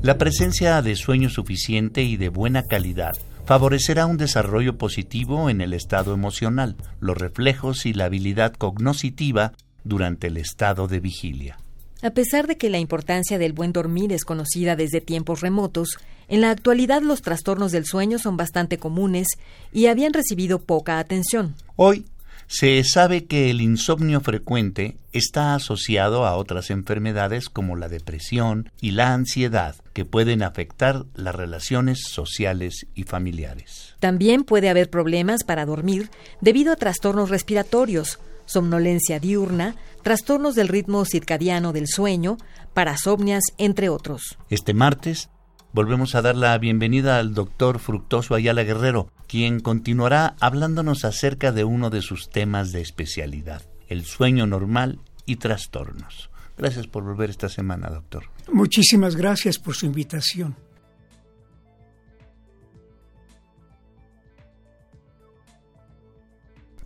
La presencia de sueño suficiente y de buena calidad favorecerá un desarrollo positivo en el estado emocional, los reflejos y la habilidad cognoscitiva durante el estado de vigilia. A pesar de que la importancia del buen dormir es conocida desde tiempos remotos, en la actualidad los trastornos del sueño son bastante comunes y habían recibido poca atención. Hoy se sabe que el insomnio frecuente está asociado a otras enfermedades como la depresión y la ansiedad, que pueden afectar las relaciones sociales y familiares. También puede haber problemas para dormir debido a trastornos respiratorios, somnolencia diurna, trastornos del ritmo circadiano del sueño, parasomnias, entre otros. Este martes volvemos a dar la bienvenida al doctor Fructoso Ayala Guerrero, quien continuará hablándonos acerca de uno de sus temas de especialidad, el sueño normal y trastornos. Gracias por volver esta semana, doctor. Muchísimas gracias por su invitación.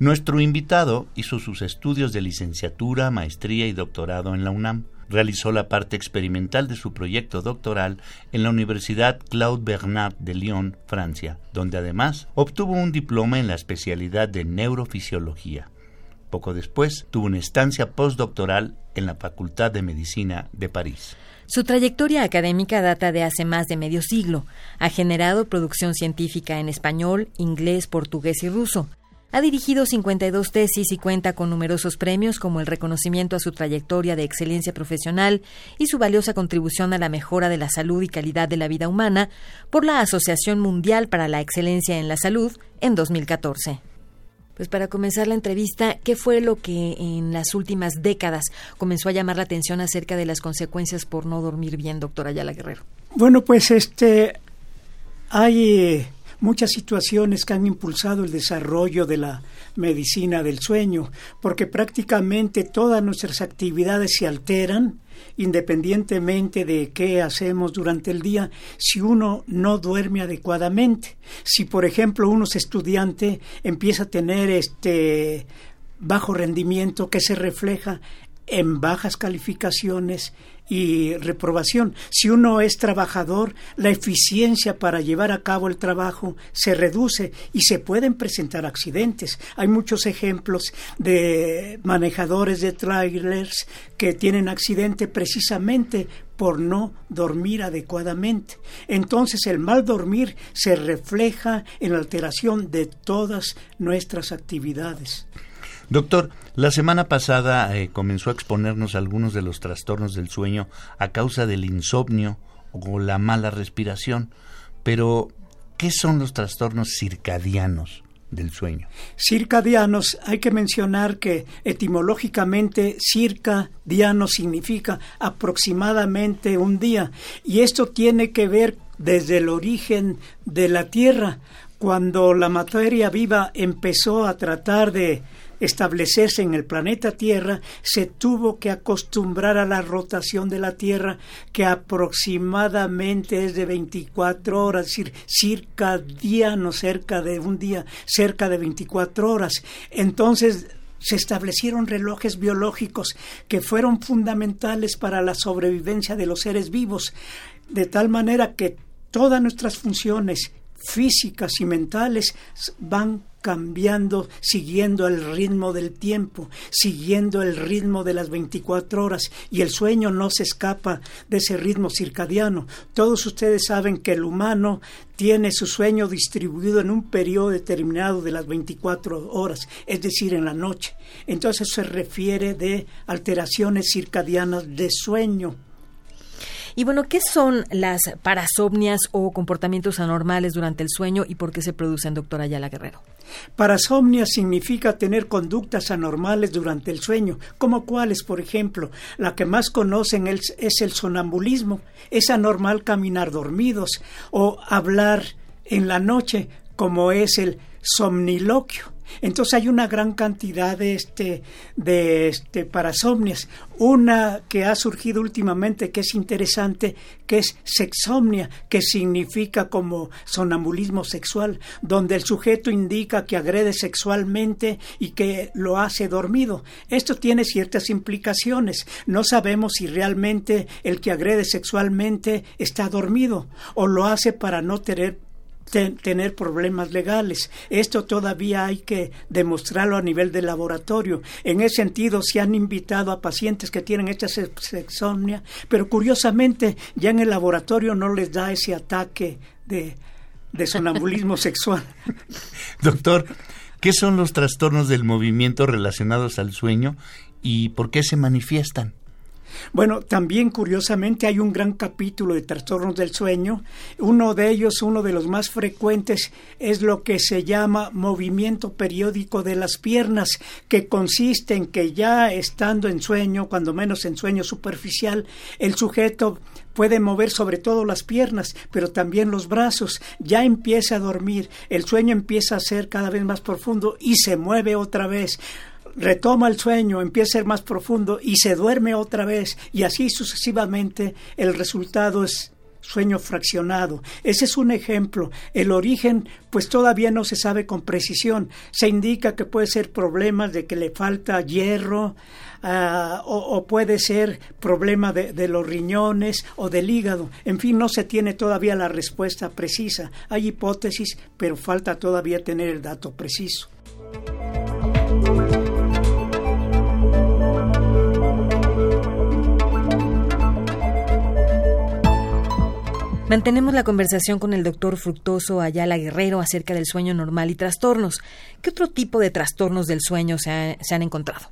Nuestro invitado hizo sus estudios de licenciatura, maestría y doctorado en la UNAM realizó la parte experimental de su proyecto doctoral en la Universidad Claude Bernard de Lyon, Francia, donde además obtuvo un diploma en la especialidad de neurofisiología. Poco después tuvo una estancia postdoctoral en la Facultad de Medicina de París. Su trayectoria académica data de hace más de medio siglo. Ha generado producción científica en español, inglés, portugués y ruso. Ha dirigido 52 tesis y cuenta con numerosos premios como el reconocimiento a su trayectoria de excelencia profesional y su valiosa contribución a la mejora de la salud y calidad de la vida humana por la Asociación Mundial para la Excelencia en la Salud en 2014. Pues para comenzar la entrevista, ¿qué fue lo que en las últimas décadas comenzó a llamar la atención acerca de las consecuencias por no dormir bien, doctora Ayala Guerrero? Bueno, pues este hay muchas situaciones que han impulsado el desarrollo de la medicina del sueño, porque prácticamente todas nuestras actividades se alteran independientemente de qué hacemos durante el día, si uno no duerme adecuadamente. Si, por ejemplo, uno es estudiante, empieza a tener este bajo rendimiento que se refleja en bajas calificaciones y reprobación. Si uno es trabajador, la eficiencia para llevar a cabo el trabajo se reduce y se pueden presentar accidentes. Hay muchos ejemplos de manejadores de trailers que tienen accidente precisamente por no dormir adecuadamente. Entonces el mal dormir se refleja en la alteración de todas nuestras actividades. Doctor, la semana pasada eh, comenzó a exponernos algunos de los trastornos del sueño a causa del insomnio o la mala respiración, pero ¿qué son los trastornos circadianos? del sueño. Circadianos, hay que mencionar que etimológicamente circadiano significa aproximadamente un día y esto tiene que ver desde el origen de la Tierra, cuando la materia viva empezó a tratar de establecerse en el planeta Tierra, se tuvo que acostumbrar a la rotación de la Tierra, que aproximadamente es de 24 horas, es decir, circadiano, cerca de un día, cerca de 24 horas. Entonces, se establecieron relojes biológicos que fueron fundamentales para la sobrevivencia de los seres vivos, de tal manera que todas nuestras funciones físicas y mentales van cambiando, siguiendo el ritmo del tiempo, siguiendo el ritmo de las 24 horas y el sueño no se escapa de ese ritmo circadiano. Todos ustedes saben que el humano tiene su sueño distribuido en un periodo determinado de las 24 horas, es decir, en la noche. Entonces se refiere de alteraciones circadianas de sueño. Y bueno, ¿qué son las parasomnias o comportamientos anormales durante el sueño y por qué se producen, doctora Ayala Guerrero? Parasomnia significa tener conductas anormales durante el sueño, como cuáles, por ejemplo, la que más conocen es, es el sonambulismo, es anormal caminar dormidos o hablar en la noche, como es el somniloquio. Entonces hay una gran cantidad de este de este parasomnias. Una que ha surgido últimamente que es interesante, que es sexomnia, que significa como sonambulismo sexual, donde el sujeto indica que agrede sexualmente y que lo hace dormido. Esto tiene ciertas implicaciones. No sabemos si realmente el que agrede sexualmente está dormido o lo hace para no tener tener problemas legales. Esto todavía hay que demostrarlo a nivel de laboratorio. En ese sentido, se han invitado a pacientes que tienen esta sexomnia, pero curiosamente ya en el laboratorio no les da ese ataque de, de sonambulismo sexual. Doctor, ¿qué son los trastornos del movimiento relacionados al sueño y por qué se manifiestan? Bueno, también curiosamente hay un gran capítulo de trastornos del sueño. Uno de ellos, uno de los más frecuentes, es lo que se llama movimiento periódico de las piernas, que consiste en que ya estando en sueño, cuando menos en sueño superficial, el sujeto puede mover sobre todo las piernas, pero también los brazos, ya empieza a dormir, el sueño empieza a ser cada vez más profundo y se mueve otra vez retoma el sueño, empieza a ser más profundo y se duerme otra vez y así sucesivamente el resultado es sueño fraccionado. Ese es un ejemplo. El origen, pues todavía no se sabe con precisión. Se indica que puede ser problemas de que le falta hierro ah, o, puede ser problema de, de, los riñones o del hígado. En fin, no se tiene todavía la respuesta precisa. Hay hipótesis, pero falta todavía tener el dato preciso. Mantenemos la conversación con el doctor Fructoso Ayala Guerrero acerca del sueño normal y trastornos. ¿Qué otro tipo de trastornos del sueño se, se han encontrado?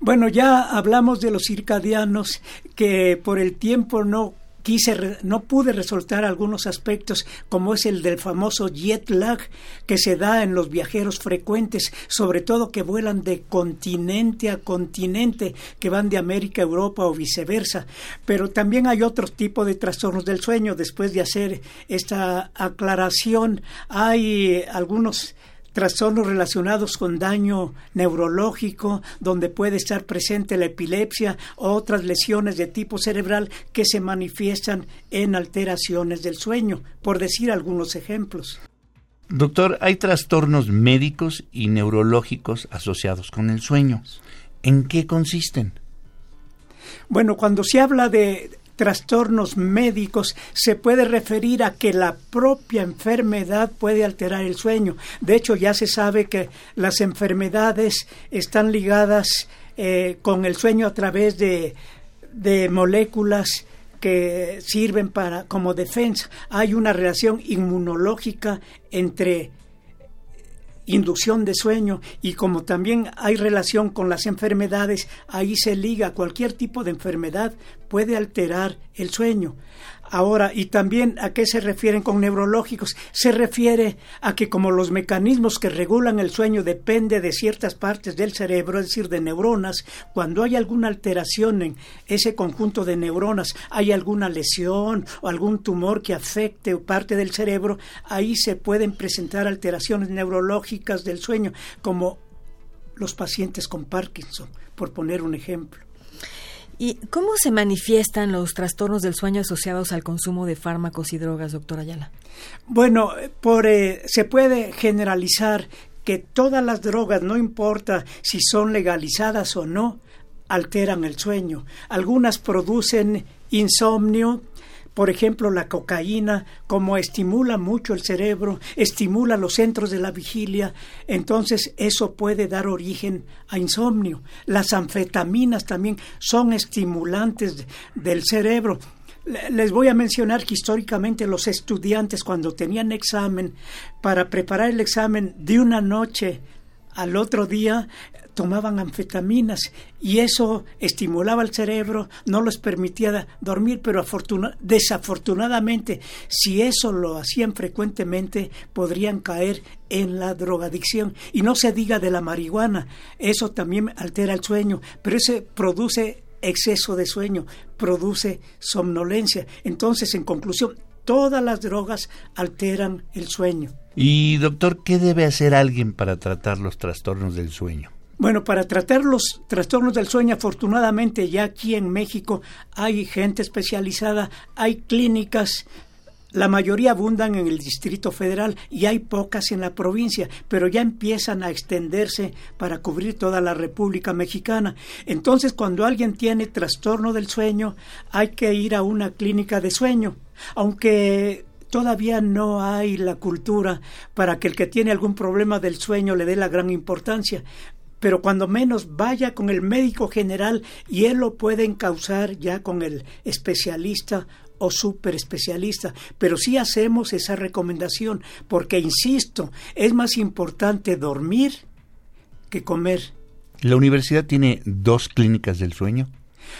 Bueno, ya hablamos de los circadianos que por el tiempo no no pude resaltar algunos aspectos, como es el del famoso jet lag que se da en los viajeros frecuentes, sobre todo que vuelan de continente a continente, que van de América a Europa o viceversa. Pero también hay otro tipo de trastornos del sueño. Después de hacer esta aclaración, hay algunos trastornos relacionados con daño neurológico, donde puede estar presente la epilepsia o otras lesiones de tipo cerebral que se manifiestan en alteraciones del sueño, por decir algunos ejemplos. Doctor, hay trastornos médicos y neurológicos asociados con el sueño. ¿En qué consisten? Bueno, cuando se habla de trastornos médicos se puede referir a que la propia enfermedad puede alterar el sueño. De hecho, ya se sabe que las enfermedades están ligadas eh, con el sueño a través de, de moléculas que sirven para como defensa. Hay una relación inmunológica entre inducción de sueño y como también hay relación con las enfermedades, ahí se liga cualquier tipo de enfermedad puede alterar el sueño. Ahora, y también a qué se refieren con neurológicos? Se refiere a que como los mecanismos que regulan el sueño depende de ciertas partes del cerebro, es decir, de neuronas, cuando hay alguna alteración en ese conjunto de neuronas, hay alguna lesión o algún tumor que afecte parte del cerebro, ahí se pueden presentar alteraciones neurológicas del sueño, como los pacientes con Parkinson, por poner un ejemplo. ¿Y cómo se manifiestan los trastornos del sueño asociados al consumo de fármacos y drogas, doctora Ayala? Bueno, por, eh, se puede generalizar que todas las drogas, no importa si son legalizadas o no, alteran el sueño. Algunas producen insomnio, por ejemplo, la cocaína, como estimula mucho el cerebro, estimula los centros de la vigilia, entonces eso puede dar origen a insomnio. Las anfetaminas también son estimulantes del cerebro. Les voy a mencionar que históricamente los estudiantes cuando tenían examen, para preparar el examen de una noche al otro día, tomaban anfetaminas y eso estimulaba el cerebro, no les permitía dormir, pero desafortunadamente, si eso lo hacían frecuentemente, podrían caer en la drogadicción. Y no se diga de la marihuana, eso también altera el sueño, pero ese produce exceso de sueño, produce somnolencia. Entonces, en conclusión, todas las drogas alteran el sueño. Y doctor, ¿qué debe hacer alguien para tratar los trastornos del sueño? Bueno, para tratar los trastornos del sueño, afortunadamente ya aquí en México hay gente especializada, hay clínicas, la mayoría abundan en el Distrito Federal y hay pocas en la provincia, pero ya empiezan a extenderse para cubrir toda la República Mexicana. Entonces, cuando alguien tiene trastorno del sueño, hay que ir a una clínica de sueño, aunque todavía no hay la cultura para que el que tiene algún problema del sueño le dé la gran importancia pero cuando menos vaya con el médico general y él lo puede encauzar ya con el especialista o super especialista, pero sí hacemos esa recomendación porque, insisto, es más importante dormir que comer. ¿La universidad tiene dos clínicas del sueño?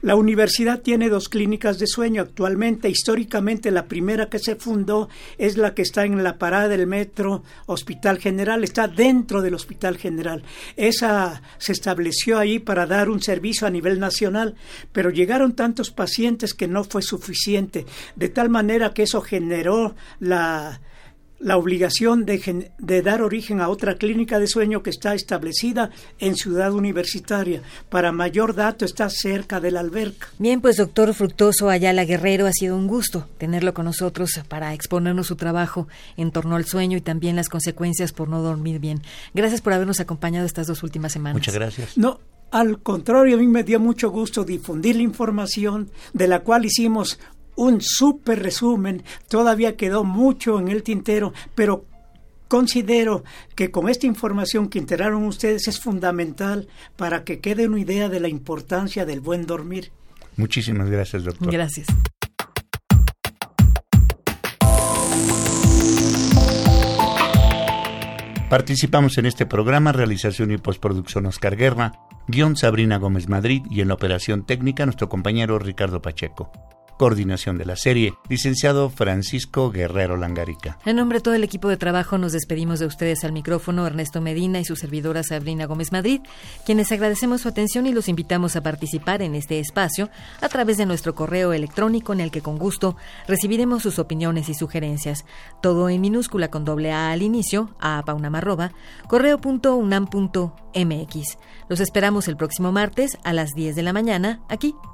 La universidad tiene dos clínicas de sueño actualmente. Históricamente la primera que se fundó es la que está en la parada del metro Hospital General, está dentro del Hospital General. Esa se estableció ahí para dar un servicio a nivel nacional, pero llegaron tantos pacientes que no fue suficiente, de tal manera que eso generó la la obligación de, de, dar origen a otra clínica de sueño que está establecida en Ciudad Universitaria. Para mayor dato está cerca de la alberca. Bien, pues doctor Fructoso Ayala Guerrero, ha sido un gusto tenerlo con nosotros para exponernos su trabajo en torno al sueño y también las consecuencias por no dormir bien. Gracias por habernos acompañado estas dos últimas semanas. Muchas gracias. No, al contrario, a mí me dio mucho gusto difundir la información de la cual hicimos un súper resumen, todavía quedó mucho en el tintero, pero considero que con esta información que enteraron ustedes es fundamental para que quede una idea de la importancia del buen dormir. Muchísimas gracias, doctor. Gracias. Participamos en este programa, realización y postproducción Oscar Guerra, guion Sabrina Gómez Madrid y en la operación técnica nuestro compañero Ricardo Pacheco. Coordinación de la serie, licenciado Francisco Guerrero Langarica. En nombre de todo el equipo de trabajo nos despedimos de ustedes al micrófono Ernesto Medina y su servidora Sabrina Gómez Madrid, quienes agradecemos su atención y los invitamos a participar en este espacio a través de nuestro correo electrónico en el que con gusto recibiremos sus opiniones y sugerencias. Todo en minúscula con doble A al inicio, a paunamarroba, correo.unam.mx. Los esperamos el próximo martes a las 10 de la mañana aquí